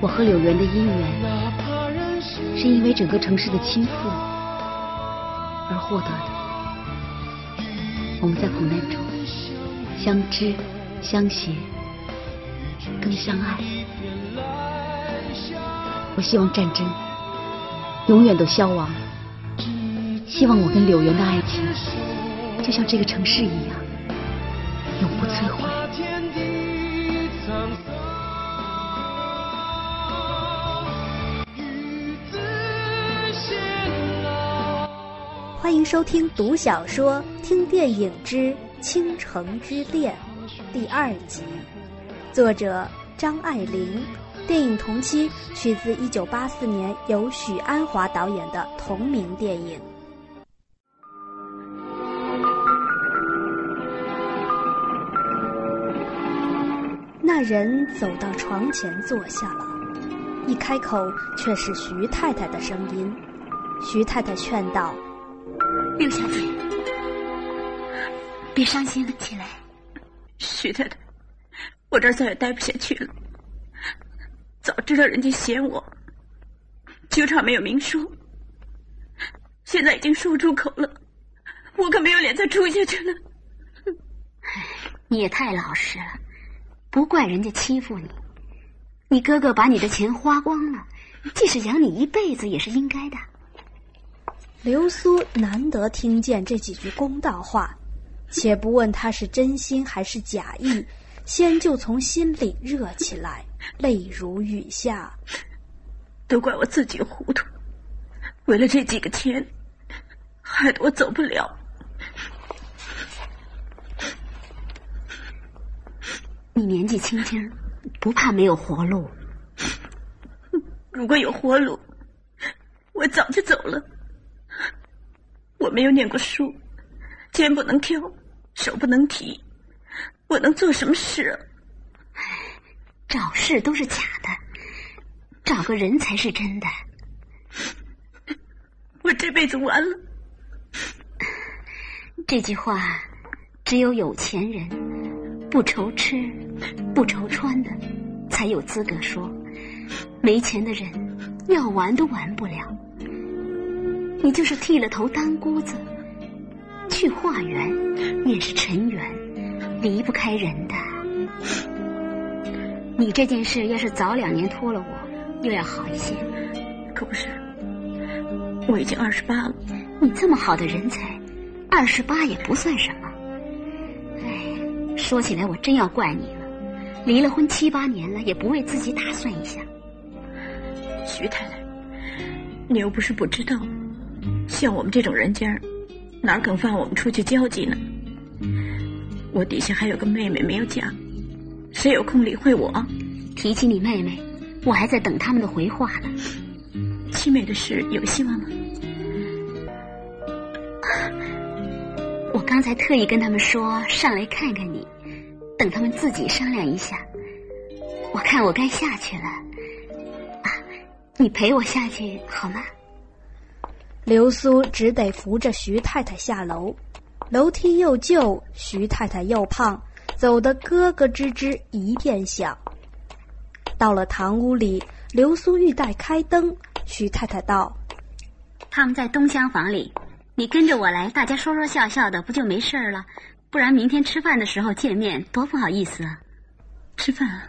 我和柳园的姻缘，是因为整个城市的倾覆而获得的。我们在苦难中相知、相携、更相爱。我希望战争永远都消亡，希望我跟柳园的爱情，就像这个城市一样，永不摧毁。欢迎收听读小说、听电影之《倾城之恋》第二集，作者张爱玲。电影同期取自一九八四年由许鞍华导演的同名电影。那人走到床前坐下了，一开口却是徐太太的声音。徐太太劝道。六小姐，别伤心了起来。徐太太，我这儿再也待不下去了。早知道人家嫌我，就差没有明说。现在已经说不出口了，我可没有脸再住下去了。你也太老实了，不怪人家欺负你。你哥哥把你的钱花光了，即使养你一辈子也是应该的。流苏难得听见这几句公道话，且不问他是真心还是假意，先就从心里热起来，泪如雨下。都怪我自己糊涂，为了这几个钱，害得我走不了。你年纪轻轻，不怕没有活路？如果有活路，我早就走了。我没有念过书，肩不能挑，手不能提，我能做什么事啊？找事都是假的，找个人才是真的。我这辈子完了。这句话，只有有钱人，不愁吃，不愁穿的，才有资格说。没钱的人，要玩都玩不了。你就是剃了头当姑子，去化缘也是尘缘，离不开人的。你这件事要是早两年托了我，又要好一些。可不是，我已经二十八了。你这么好的人才，二十八也不算什么。哎，说起来我真要怪你了，离了婚七八年了，也不为自己打算一下。徐太太，你又不是不知道。像我们这种人家，哪肯放我们出去交际呢？我底下还有个妹妹没有嫁，谁有空理会我？提起你妹妹，我还在等他们的回话呢。七妹的事有希望吗？刚才特意跟他们说上来看看你，等他们自己商量一下。我看我该下去了，啊，你陪我下去好吗？流苏只得扶着徐太太下楼，楼梯又旧，徐太太又胖，走得咯咯吱吱一片响。到了堂屋里，流苏欲待开灯，徐太太道：“他们在东厢房里，你跟着我来，大家说说笑笑的，不就没事了？不然明天吃饭的时候见面，多不好意思啊！吃饭。”啊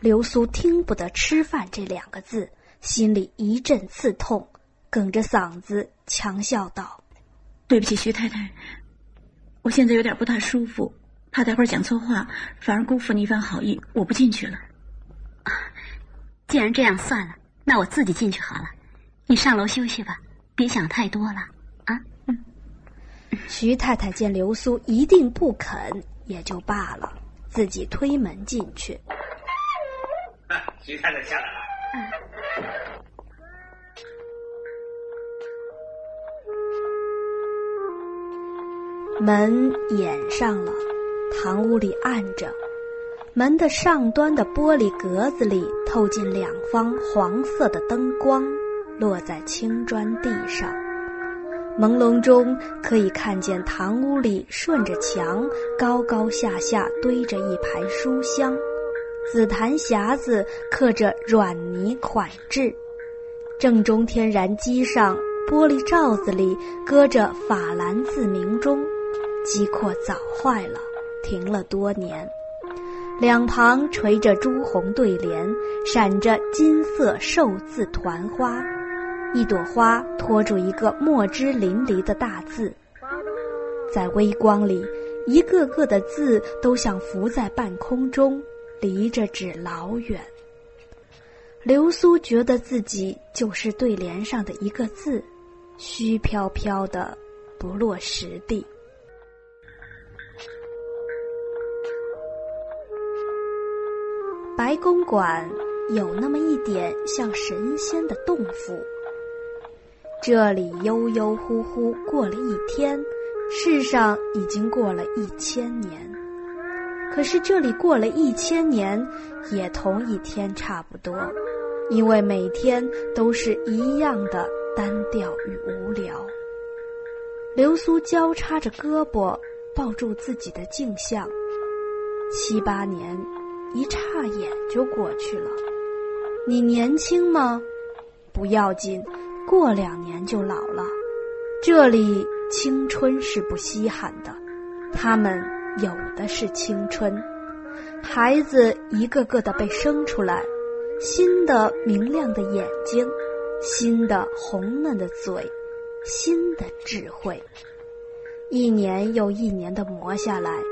流苏听不得“吃饭”这两个字，心里一阵刺痛。哽着嗓子强笑道：“对不起，徐太太，我现在有点不大舒服，怕待会儿讲错话，反而辜负你一番好意，我不进去了。啊既然这样，算了，那我自己进去好了。你上楼休息吧，别想太多了啊。”嗯。徐太太见流苏一定不肯，也就罢了，自己推门进去。徐太太下来了。嗯。门掩上了，堂屋里暗着，门的上端的玻璃格子里透进两方黄色的灯光，落在青砖地上。朦胧中可以看见堂屋里顺着墙高高下下堆着一排书箱，紫檀匣子刻着软泥款制，正中天然机上玻璃罩子里搁着法兰字铭钟，机括早坏了，停了多年。两旁垂着朱红对联，闪着金色寿字团花，一朵花托住一个墨汁淋漓的大字，在微光里，一个个的字都像浮在半空中，离着纸老远。流苏觉得自己就是对联上的一个字，虚飘飘的，不落实地。白公馆有那么一点像神仙的洞府，这里悠悠忽忽过了一天，世上已经过了一千年。可是这里过了一千年，也同一天差不多，因为每天都是一样的单调与无聊。流苏交叉着胳膊抱住自己的镜像，七八年。一眨眼就过去了。你年轻吗？不要紧，过两年就老了。这里青春是不稀罕的，他们有的是青春。孩子一个个的被生出来，新的明亮的眼睛，新的红嫩的嘴，新的智慧。一年又一年的磨下来，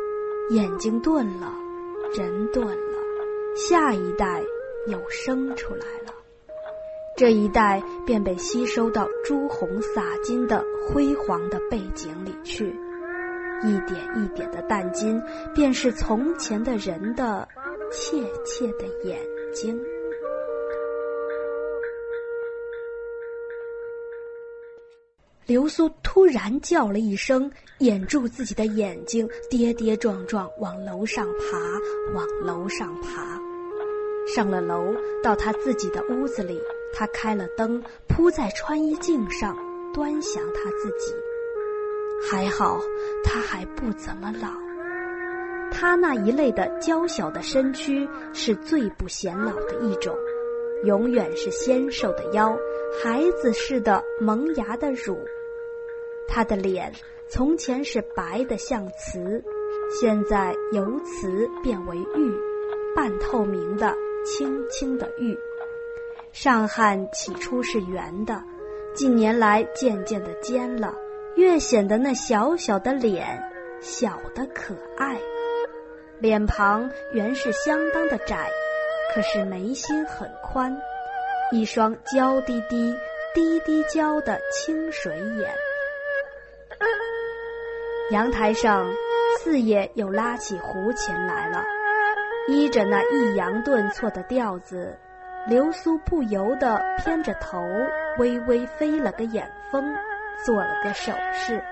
眼睛钝了，人钝了。下一代又生出来了，这一带便被吸收到朱红洒金的辉煌的背景里去，一点一点的淡金，便是从前的人的怯怯的眼睛。流苏突然叫了一声，掩住自己的眼睛，跌跌撞撞往楼上爬，往楼上爬。上了楼，到他自己的屋子里，他开了灯，铺在穿衣镜上，端详他自己。还好，他还不怎么老。他那一类的娇小的身躯是最不显老的一种，永远是纤瘦的腰，孩子似的萌芽的乳。他的脸从前是白的像瓷，现在由瓷变为玉，半透明的。轻轻的玉，上汉起初是圆的，近年来渐渐的尖了，越显得那小小的脸小的可爱。脸庞原是相当的窄，可是眉心很宽，一双娇滴滴、滴滴娇的清水眼。阳台上，四爷又拉起胡琴来了。依着那抑扬顿挫的调子，流苏不由得偏着头，微微飞了个眼风，做了个手势。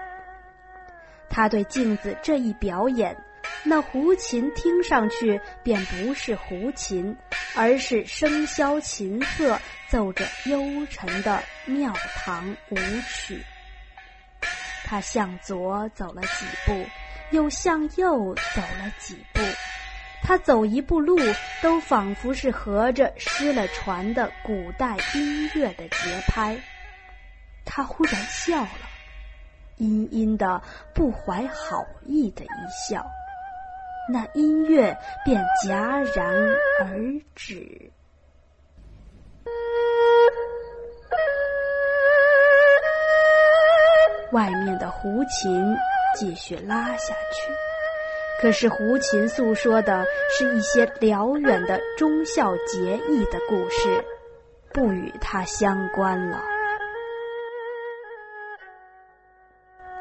他对镜子这一表演，那胡琴听上去便不是胡琴，而是笙箫琴瑟奏着幽沉的庙堂舞曲。他向左走了几步，又向右走了几步。他走一步路，都仿佛是合着失了传的古代音乐的节拍。他忽然笑了，阴阴的、不怀好意的一笑，那音乐便戛然而止。外面的胡琴继续拉下去。可是胡琴诉说的是一些辽远的忠孝节义的故事，不与他相关了。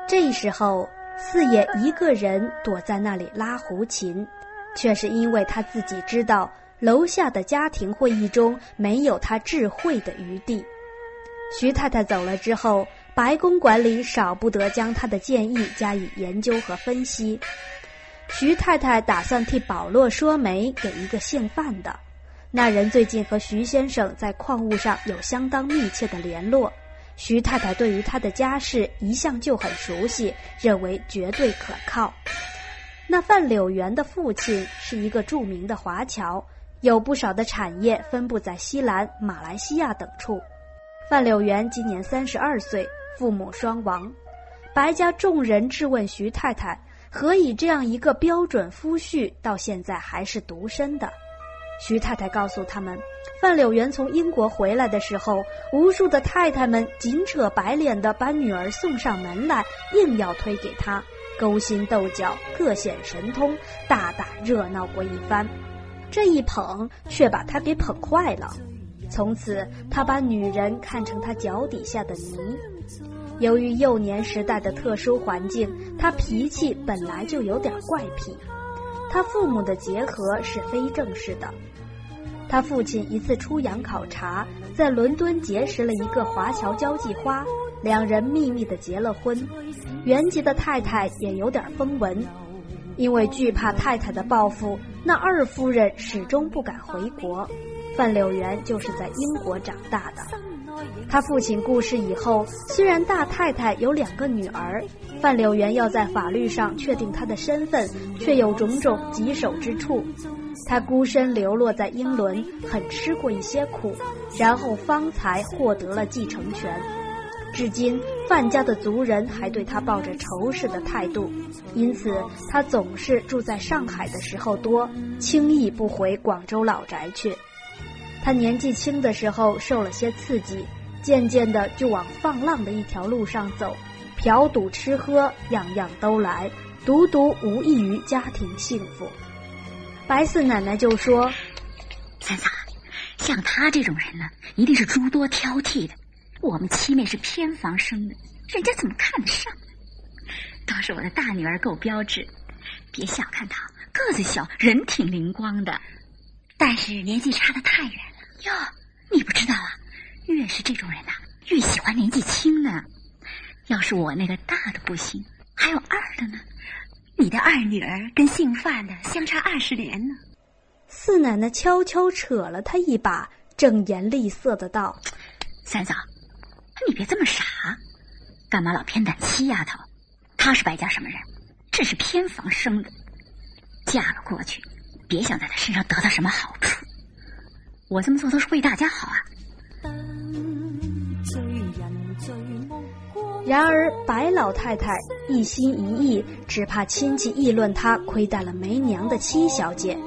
这时候，四爷一个人躲在那里拉胡琴，却是因为他自己知道楼下的家庭会议中没有他智慧的余地。徐太太走了之后，白公馆里少不得将他的建议加以研究和分析。徐太太打算替保罗说媒给一个姓范的，那人最近和徐先生在矿物上有相当密切的联络，徐太太对于他的家世一向就很熟悉，认为绝对可靠。那范柳园的父亲是一个著名的华侨，有不少的产业分布在西兰、马来西亚等处。范柳园今年三十二岁，父母双亡。白家众人质问徐太太，何以这样一个标准夫婿到现在还是独身的？徐太太告诉他们，范柳园从英国回来的时候，无数的太太们紧扯白脸的把女儿送上门来，硬要推给他，勾心斗角，各显神通，大大热闹过一番。这一捧，却把他给捧坏了。从此，他把女人看成他脚底下的泥。由于幼年时代的特殊环境，他脾气本来就有点怪癖。他父母的结合是非正式的。他父亲一次出洋考察，在伦敦结识了一个华侨交际花，两人秘密的结了婚。原籍的太太也有点风闻，因为惧怕太太的报复，那二夫人始终不敢回国。范柳园就是在英国长大的。他父亲故世以后，虽然大太太有两个女儿，范柳原要在法律上确定她的身份，却有种种棘手之处。他孤身流落在英伦，很吃过一些苦，然后方才获得了继承权。至今，范家的族人还对他抱着仇视的态度，因此他总是住在上海的时候多，轻易不回广州老宅去。他年纪轻的时候受了些刺激，渐渐的就往放浪的一条路上走，嫖赌吃喝样样都来，独独无异于家庭幸福。白四奶奶就说：“三嫂，像他这种人呢，一定是诸多挑剔的。我们七妹是偏房生的，人家怎么看得上？倒是我的大女儿够标致，别小看她，个子小，人挺灵光的，但是年纪差得太远。哟，你不知道啊，越是这种人呐，越喜欢年纪轻的。要是我那个大的不行，还有二的呢。”你的二女儿跟姓范的相差二十年呢。四奶奶悄悄扯了他一把，正颜厉色的道：“三嫂，你别这么傻，干嘛老偏袒七丫头？她是白家什么人？这是偏房生的，嫁了过去，别想在她身上得到什么好处。我这么做都是为大家好啊。”然而，白老太太一心一意，只怕亲戚议论她亏待了没娘的七小姐，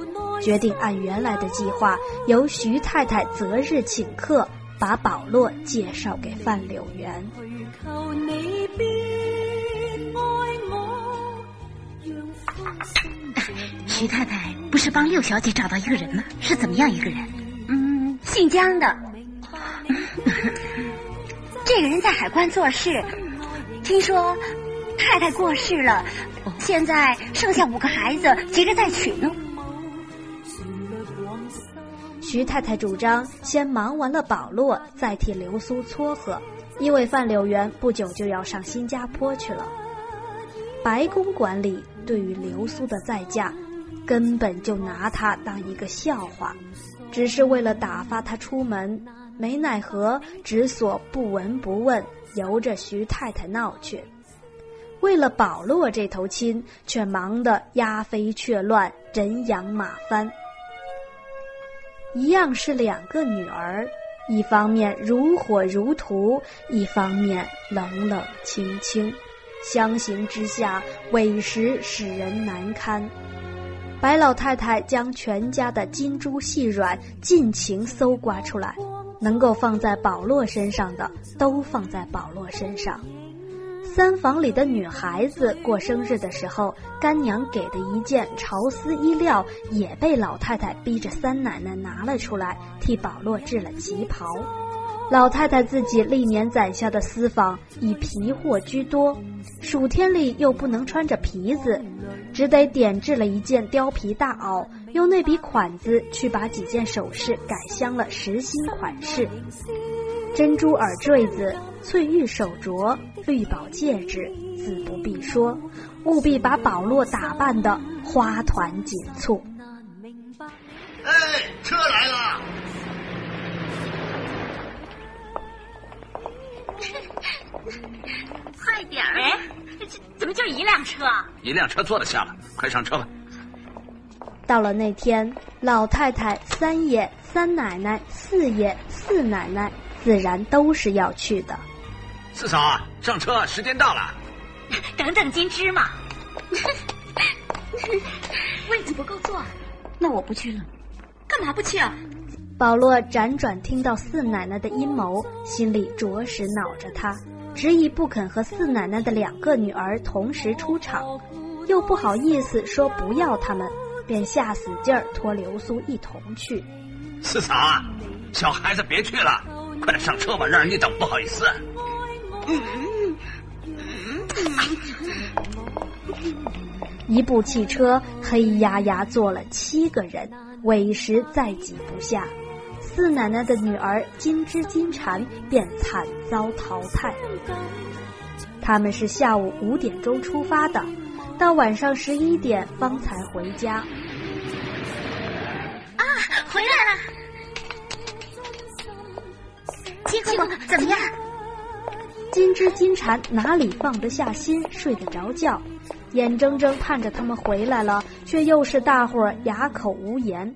决定按原来的计划，由徐太太择日请客，把保罗介绍给范柳园。徐太太不是帮六小姐找到一个人吗？是怎么样一个人？嗯，姓江的。这个人在海关做事。听说太太过世了，现在剩下五个孩子，急着再娶呢。徐太太主张先忙完了保洛，再替流苏撮合，因为范柳园不久就要上新加坡去了。白宫管理对于流苏的再嫁，根本就拿她当一个笑话，只是为了打发他出门，没奈何，只所不闻不问。由着徐太太闹去，为了保罗这头亲，却忙得鸦飞雀乱，人仰马翻。一样是两个女儿，一方面如火如荼，一方面冷冷清清，相形之下，委实使人难堪。白老太太将全家的金珠细软尽情搜刮出来。能够放在保罗身上的，都放在保罗身上。三房里的女孩子过生日的时候，干娘给的一件潮丝衣料，也被老太太逼着三奶奶拿了出来，替保罗制了旗袍。老太太自己历年攒下的私房以皮货居多，暑天里又不能穿着皮子，只得点制了一件貂皮大袄，用那笔款子去把几件首饰改镶了实心款式，珍珠耳坠子、翠玉手镯、绿宝戒指，自不必说，务必把保罗打扮的花团锦簇。哎，车来快点儿！哎，怎么就一辆车？一辆车坐得下了，快上车吧。到了那天，老太太、三爷、三奶奶、四爷、四奶奶自然都是要去的。四嫂，上车，时间到了。等等，金芝麻，位子不够坐，那我不去了。干嘛不去啊？保罗辗转听到四奶奶的阴谋，心里着实恼着他，执意不肯和四奶奶的两个女儿同时出场，又不好意思说不要他们，便下死劲儿拖流苏一同去。四嫂，小孩子别去了，快点上车吧，让人家等不好意思。一部汽车黑压压坐了七个人，委实再挤不下。四奶奶的女儿金枝金蝉便惨遭淘汰。他们是下午五点钟出发的，到晚上十一点方才回家。啊，回来了！结果怎么样？金枝金蝉哪里放得下心，睡得着觉，眼睁睁看着他们回来了，却又是大伙儿哑口无言。